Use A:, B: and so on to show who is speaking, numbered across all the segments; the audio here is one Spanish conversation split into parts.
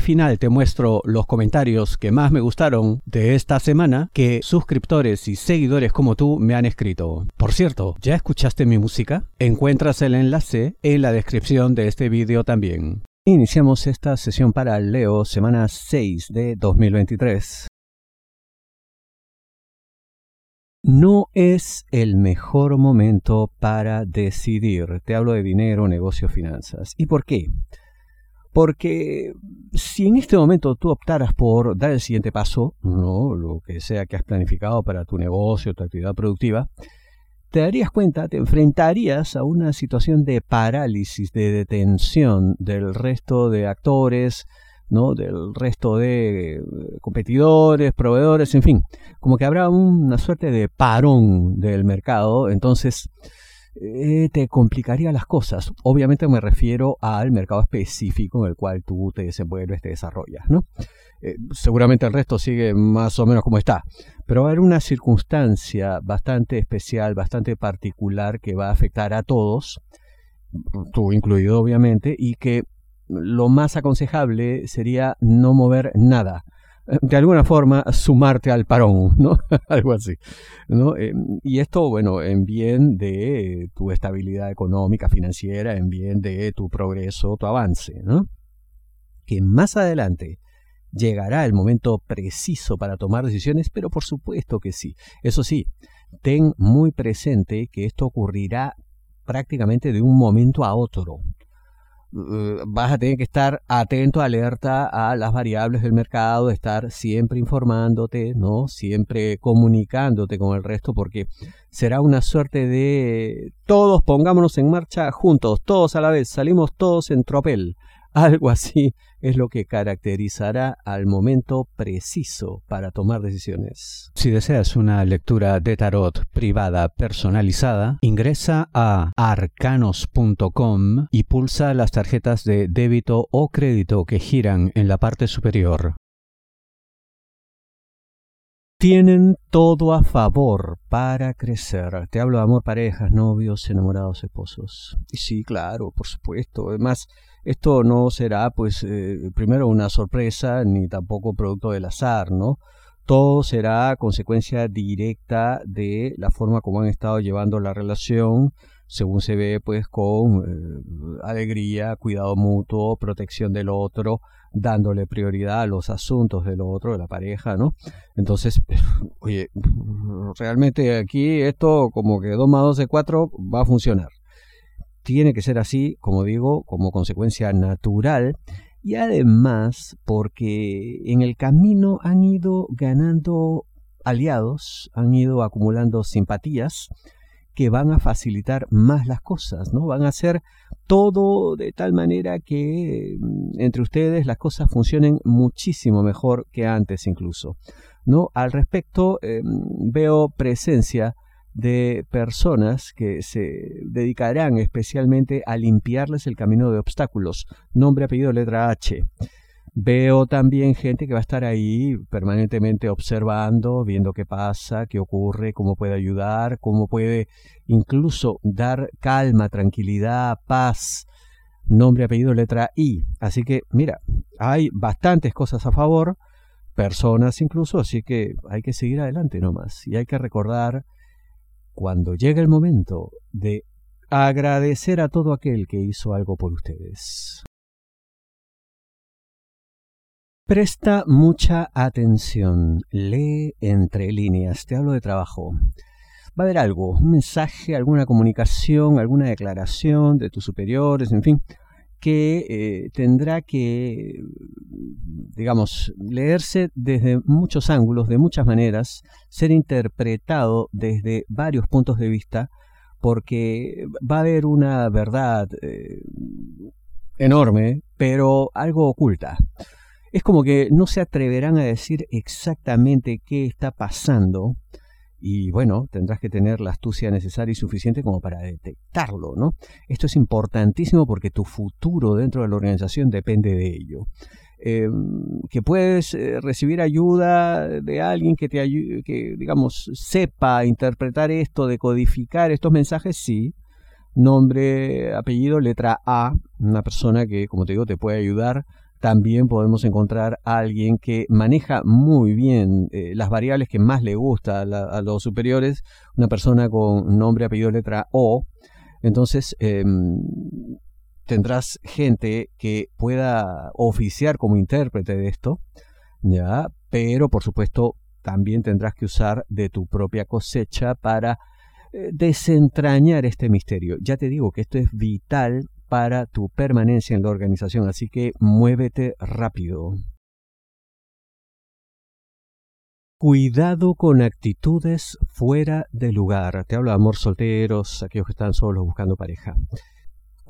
A: Final te muestro los comentarios que más me gustaron de esta semana que suscriptores y seguidores como tú me han escrito. Por cierto, ¿ya escuchaste mi música? Encuentras el enlace en la descripción de este vídeo también. Iniciamos esta sesión para Leo, semana 6 de 2023. No es el mejor momento para decidir. Te hablo de dinero, negocio, finanzas. ¿Y por qué? Porque si en este momento tú optaras por dar el siguiente paso, no lo que sea que has planificado para tu negocio, tu actividad productiva, te darías cuenta, te enfrentarías a una situación de parálisis, de detención del resto de actores, ¿no? del resto de eh, competidores, proveedores, en fin, como que habrá una suerte de parón del mercado, entonces eh, te complicaría las cosas. Obviamente me refiero al mercado específico en el cual tú te desenvuelves, te desarrollas, ¿no? Eh, seguramente el resto sigue más o menos como está, pero va a haber una circunstancia bastante especial, bastante particular que va a afectar a todos, tú incluido obviamente, y que lo más aconsejable sería no mover nada. De alguna forma, sumarte al parón, ¿no? Algo así. ¿no? Eh, y esto, bueno, en bien de tu estabilidad económica, financiera, en bien de tu progreso, tu avance, ¿no? Que más adelante llegará el momento preciso para tomar decisiones, pero por supuesto que sí. Eso sí, ten muy presente que esto ocurrirá prácticamente de un momento a otro. Eh, vas a tener que estar atento, alerta a las variables del mercado, estar siempre informándote, ¿no? Siempre comunicándote con el resto, porque será una suerte de todos pongámonos en marcha juntos, todos a la vez, salimos todos en tropel. Algo así es lo que caracterizará al momento preciso para tomar decisiones. Si deseas una lectura de tarot privada personalizada, ingresa a arcanos.com y pulsa las tarjetas de débito o crédito que giran en la parte superior tienen todo a favor para crecer. Te hablo de amor, parejas, novios, enamorados, esposos. Y sí, claro, por supuesto. Además, esto no será, pues, eh, primero una sorpresa, ni tampoco producto del azar, ¿no? Todo será consecuencia directa de la forma como han estado llevando la relación, según se ve, pues, con eh, alegría, cuidado mutuo, protección del otro, dándole prioridad a los asuntos del otro, de la pareja, ¿no? Entonces, oye, realmente aquí esto como que 2 más 2 de 4 va a funcionar. Tiene que ser así, como digo, como consecuencia natural y además porque en el camino han ido ganando aliados, han ido acumulando simpatías, que van a facilitar más las cosas, ¿no? Van a hacer todo de tal manera que mm, entre ustedes las cosas funcionen muchísimo mejor que antes incluso, ¿no? Al respecto, em, veo presencia de personas que se dedicarán especialmente a limpiarles el camino de obstáculos. Nombre, apellido, letra H. Veo también gente que va a estar ahí permanentemente observando, viendo qué pasa, qué ocurre, cómo puede ayudar, cómo puede incluso dar calma, tranquilidad, paz. Nombre, apellido, letra I. Así que, mira, hay bastantes cosas a favor, personas incluso, así que hay que seguir adelante nomás. Y hay que recordar, cuando llegue el momento de agradecer a todo aquel que hizo algo por ustedes. Presta mucha atención, lee entre líneas, te hablo de trabajo. Va a haber algo, un mensaje, alguna comunicación, alguna declaración de tus superiores, en fin, que eh, tendrá que, digamos, leerse desde muchos ángulos, de muchas maneras, ser interpretado desde varios puntos de vista, porque va a haber una verdad eh, enorme, pero algo oculta. Es como que no se atreverán a decir exactamente qué está pasando y bueno, tendrás que tener la astucia necesaria y suficiente como para detectarlo, ¿no? Esto es importantísimo porque tu futuro dentro de la organización depende de ello. Em, que puedes eh, recibir ayuda de alguien que te ayude, que digamos sepa interpretar esto, decodificar estos mensajes, sí. Nombre, apellido, letra A, una persona que, como te digo, te puede ayudar. También podemos encontrar a alguien que maneja muy bien eh, las variables que más le gusta a, los superiores, una persona con nombre, apellido, letra O. Entonces, em, tendrás gente que pueda oficiar como intérprete de esto, ¿ya? Pero por supuesto también tendrás que usar de tu propia cosecha para eh, desentrañar este misterio. Ya te digo que esto es vital para tu permanencia en la organización, así que muévete rápido. Cuidado con actitudes fuera de lugar. Te hablo de amor solteros, aquellos que están solos buscando pareja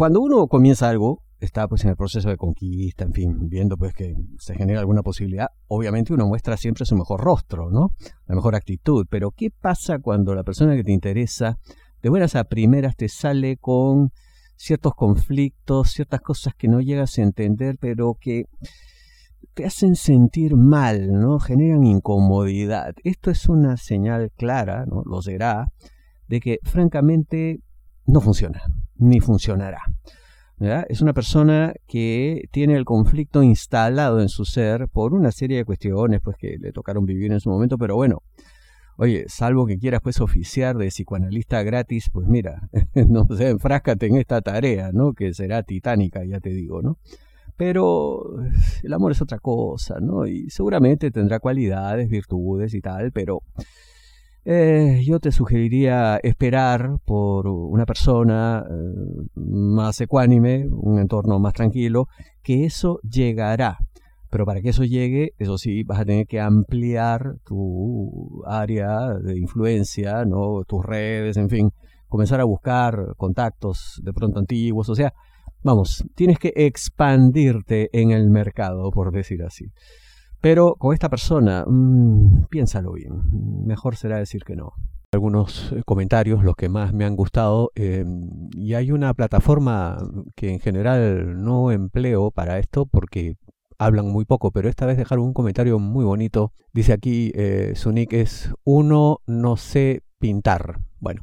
A: cuando uno comienza algo, está pues en el proceso de conquista, en fin, viendo pues que se genera alguna posibilidad, obviamente uno muestra siempre su mejor rostro, ¿no? La mejor actitud, pero ¿qué pasa cuando la persona que te interesa de buenas a primeras te sale con ciertos conflictos, ciertas cosas que no llegas a entender, pero que te hacen sentir mal, ¿no? Generan incomodidad. Esto es una señal clara, ¿no? Lo será, de que francamente no funciona ni funcionará. Es una persona que tiene el conflicto instalado en su ser por una serie de cuestiones pues, que le tocaron vivir en su momento, pero bueno, oye, salvo que quieras pues oficiar de psicoanalista gratis, pues mira, no sé, enfráscate en esta tarea, ¿no? Que será titánica, ya te digo, ¿no? Pero el amor es otra cosa, ¿no? Y seguramente tendrá cualidades, virtudes y tal, pero eh, yo te sugeriría esperar por una persona eh, más ecuánime, un entorno más tranquilo, que eso llegará. Pero para que eso llegue, eso sí, vas a tener que ampliar tu área de influencia, ¿no? tus redes, en fin, comenzar a buscar contactos de pronto antiguos, o sea, vamos, tienes que expandirte en el mercado, por decir así. Pero con esta persona, mmm, piénsalo bien. Mejor será decir que no. Algunos eh, comentarios, los que más me han gustado, eh, y hay una plataforma que en general no empleo para esto porque hablan muy poco, pero esta vez dejaron un comentario muy bonito. Dice aquí, eh, su nick es uno no sé pintar. Bueno,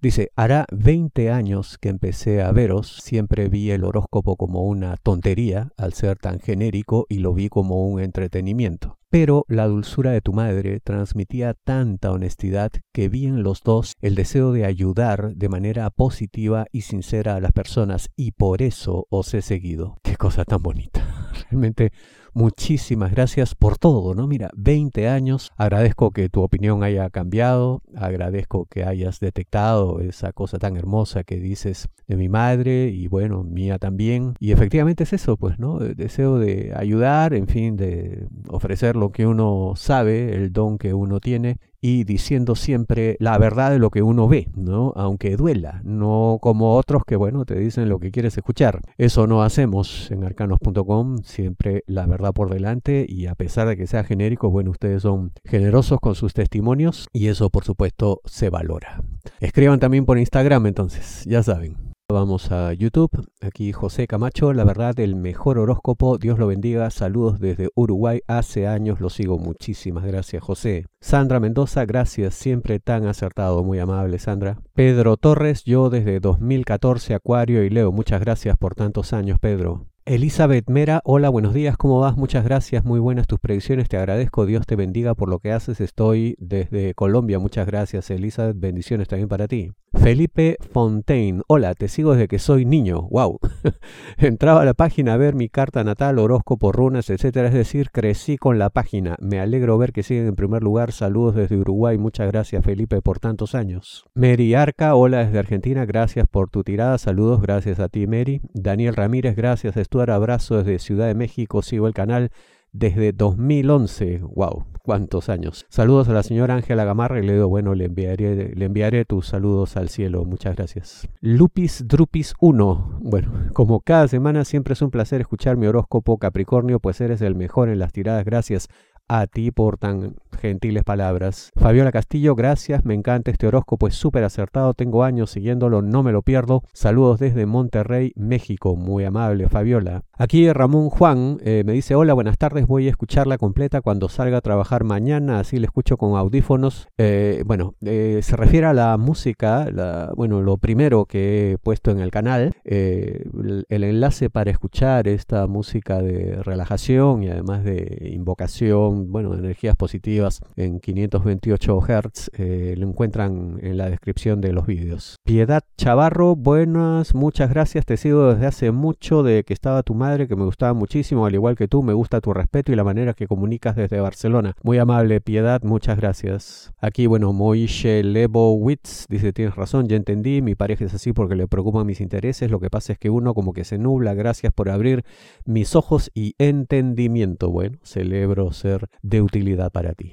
A: Dice, hará 20 años que empecé a veros, siempre vi el horóscopo como una tontería al ser tan genérico y lo vi como un entretenimiento. Pero la dulzura de tu madre transmitía tanta honestidad que vi en los dos el deseo de ayudar de manera positiva y sincera a las personas y por eso os he seguido. Qué cosa tan bonita. Realmente muchísimas gracias por todo, ¿no? Mira, 20 años, agradezco que tu opinión haya cambiado, agradezco que hayas detectado esa cosa tan hermosa que dices de mi madre y bueno, mía también. Y efectivamente es eso, pues, ¿no? El deseo de ayudar, en fin, de ofrecer lo que uno sabe, el don que uno tiene y diciendo siempre la verdad de lo que uno ve, ¿no? Aunque duela, no como otros que, bueno, te dicen lo que quieres escuchar. Eso no hacemos en arcanos.com, siempre la verdad por delante y a pesar de que sea genérico, bueno, ustedes son generosos con sus testimonios y eso por supuesto se valora. Escriban también por Instagram entonces, ya saben. Vamos a YouTube. Aquí José Camacho, la verdad, el mejor horóscopo. Dios lo bendiga. Saludos desde Uruguay. Hace años lo sigo. Muchísimas gracias, José. Sandra Mendoza, gracias. Siempre tan acertado. Muy amable, Sandra. Pedro Torres, yo desde 2014, Acuario y Leo. Muchas gracias por tantos años, Pedro. Elizabeth Mera, hola, buenos días, ¿cómo vas? Muchas gracias, muy buenas tus predicciones, te agradezco, Dios te bendiga por lo que haces, estoy desde Colombia, muchas gracias Elizabeth, bendiciones también para ti. Felipe Fontaine, hola, te sigo desde que soy niño, wow. Entraba a la página a ver mi carta natal, horóscopo, runas, etcétera, es decir, crecí con la página, me alegro ver que siguen en primer lugar, saludos desde Uruguay, muchas gracias Felipe por tantos años. Mary Arca, hola desde Argentina, gracias por tu tirada, saludos, gracias a ti Mary. Daniel Ramírez, gracias, estudio abrazo desde Ciudad de México, sigo el canal. Desde 2011. ¡Wow! ¿Cuántos años? Saludos a la señora Ángela Gamarra y le digo, bueno, le enviaré, le enviaré tus saludos al cielo. Muchas gracias. Lupis Drupis 1. Bueno, como cada semana siempre es un placer escuchar mi horóscopo Capricornio, pues eres el mejor en las tiradas. Gracias a ti por tan gentiles palabras. Fabiola Castillo, gracias, me encanta este horóscopo, es súper acertado, tengo años siguiéndolo, no me lo pierdo. Saludos desde Monterrey, México, muy amable Fabiola. Aquí Ramón Juan eh, me dice, hola, buenas tardes, voy a escucharla completa cuando salga a trabajar mañana, así la escucho con audífonos. Eh, bueno, eh, se refiere a la música, la, bueno, lo primero que he puesto en el canal, el, el enlace para escuchar esta música de relajación y además de invocación bueno, energías positivas en 528 Hz, lo encuentran en la descripción de los vídeos. Piedad Chavarro, buenas, muchas gracias, te sigo desde hace mucho de que estaba tu madre, que me gustaba muchísimo, al igual que tú, me gusta tu respeto y la manera que comunicas desde Barcelona. Muy amable, Piedad, muchas gracias. Aquí, bueno, Moishe Lebowitz dice, tienes razón, ya entendí, mi pareja es así porque le preocupan mis intereses, lo que pasa es que uno como que se nubla, gracias por abrir mis ojos y entendimiento. Bueno, celebro ser de utilidad para ti.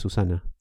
A: Susana.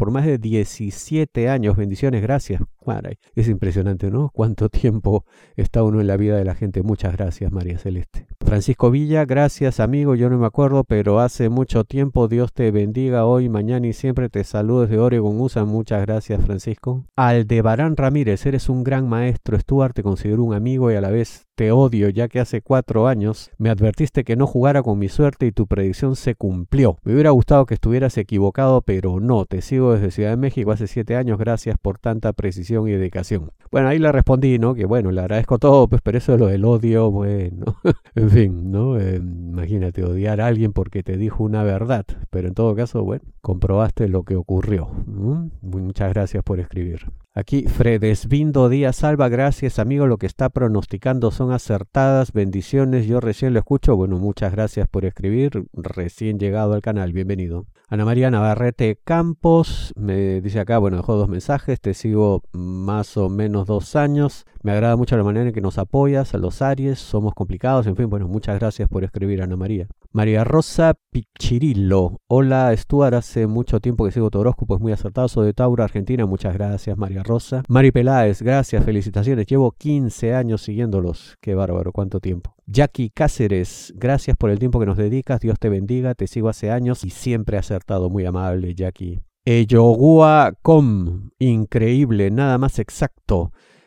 A: por más de 17 años. Bendiciones, gracias. Es impresionante, ¿no? Cuánto tiempo está uno en la vida de la gente. Muchas gracias, María Celeste. Francisco Villa, gracias amigo, yo no me acuerdo, pero hace mucho tiempo Dios te bendiga hoy, mañana y siempre te saludo desde Oregon, USA. Muchas gracias, Francisco. Aldebarán Ramírez, eres un gran maestro, Stuart, te considero un amigo y a la vez te odio, ya que hace cuatro años me advertiste que no jugara con mi suerte y tu predicción se cumplió. Me hubiera gustado que estuvieras equivocado, pero no, te sigo desde Ciudad de México hace siete años, gracias por tanta precisión y dedicación. Bueno, ahí le respondí, ¿no? Que bueno, le agradezco todo, pues, pero eso de lo del odio, bueno, en fin, ¿no? Eh, imagínate odiar a alguien porque te dijo una verdad, pero en todo caso, bueno, comprobaste lo que ocurrió. Muchas gracias por escribir. Aquí Fredesvindo Díaz Salva, gracias amigo, lo que está pronosticando son acertadas, bendiciones, yo recién lo escucho, bueno, muchas gracias por escribir, recién llegado al canal, bienvenido. Ana María Navarrete Campos me dice acá, bueno, dejó dos mensajes, te sigo más o menos dos años, me agrada mucho la manera en que nos apoyas a los Aries, somos complicados, en fin, bueno, muchas gracias por escribir Ana María. María Rosa Pichirillo, hola Stuart, hace mucho tiempo que sigo tu horóscopo, es muy acertado, soy de Tauro, Argentina, muchas gracias María Rosa. Mari Peláez, gracias, felicitaciones. Llevo 15 años siguiéndolos. Qué bárbaro, cuánto tiempo. Jackie Cáceres, gracias por el tiempo que nos dedicas. Dios te bendiga, te sigo hace años y siempre acertado. Muy amable, Jackie. Eyogua Com, increíble, nada más exacto.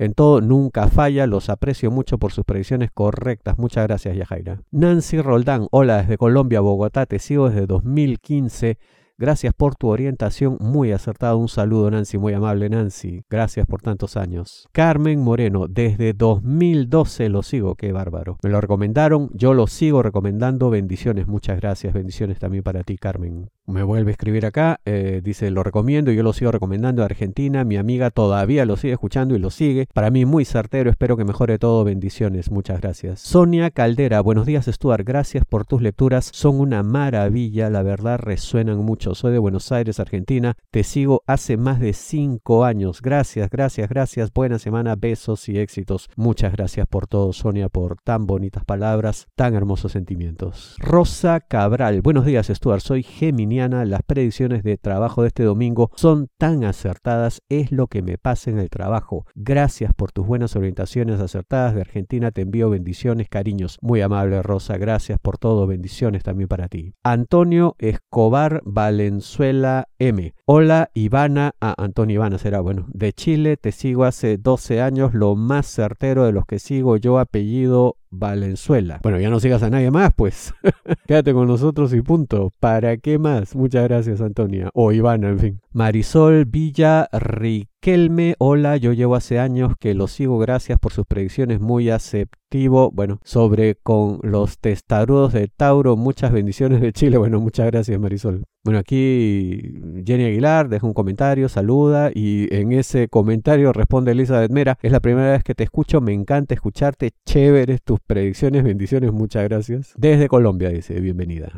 A: En todo, nunca falla, los aprecio mucho por sus predicciones correctas. Muchas gracias, Yajaira. Nancy Roldán, hola desde Colombia, Bogotá, te sigo desde 2015 Gracias por tu orientación, muy acertado. Un saludo, Nancy, muy amable, Nancy. Gracias por tantos años. Carmen Moreno, desde 2012 lo sigo, qué bárbaro. Me lo recomendaron, yo lo sigo recomendando. Bendiciones, muchas gracias. Bendiciones también para ti, Carmen. Me vuelve a escribir acá, eh, dice, lo recomiendo, yo lo sigo recomendando a Argentina. Mi amiga todavía lo sigue escuchando y lo sigue. Para mí muy certero, espero que mejore todo. Bendiciones, muchas gracias. Sonia Caldera, buenos días, Stuart. Gracias por tus lecturas, son una maravilla, la verdad resuenan mucho soy de Buenos Aires, Argentina. Te sigo hace más de cinco años. Gracias, gracias, gracias. Buena semana, besos y éxitos. Muchas gracias por todo, Sonia, por tan bonitas palabras, tan hermosos sentimientos. Rosa Cabral, buenos días, Stuart. Soy geminiana. Las predicciones de trabajo de este domingo son tan acertadas. Es lo que me pasa en el trabajo. Gracias por tus buenas orientaciones acertadas de Argentina. Te envío bendiciones, cariños. Muy amable, Rosa. Gracias por todo. Bendiciones también para ti. Antonio Escobar Vale Valenzuela M. Hola Ivana, ah, Antonio Ivana será, bueno, de Chile, te sigo hace 12 años, lo más certero de los que sigo yo, apellido Valenzuela. Bueno, ya no sigas a nadie más, pues. Quédate con nosotros y punto. ¿Para qué más? Muchas gracias, Antonia. O Ivana, en fin. Marisol Villa Riquelme. Hola, yo llevo hace años que lo sigo. Gracias por sus predicciones. Muy aceptivo. Bueno, sobre con los testarudos de Tauro. Muchas bendiciones de Chile. Bueno, muchas gracias, Marisol. Bueno, aquí Jenny Aguilar deja un comentario, saluda y en ese comentario responde Elizabeth Mera. Es la primera vez que te escucho. Me encanta escucharte. Chévere tus predicciones, bendiciones, muchas gracias. Desde Colombia, dice, bienvenida.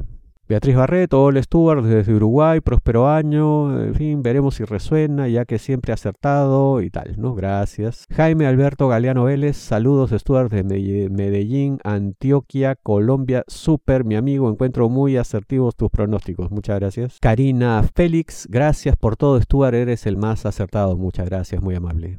A: Beatriz Barreto, hola Stuart, desde Uruguay, próspero año, en fin, veremos si resuena, ya que siempre acertado y tal, ¿no? Gracias. Jaime Alberto Galeano Vélez, saludos Stuart de Medellín, Antioquia, Colombia, súper, mi amigo, encuentro muy asertivos tus pronósticos, muchas gracias. Karina Félix, gracias por todo Stuart, eres el más acertado, muchas gracias, muy amable.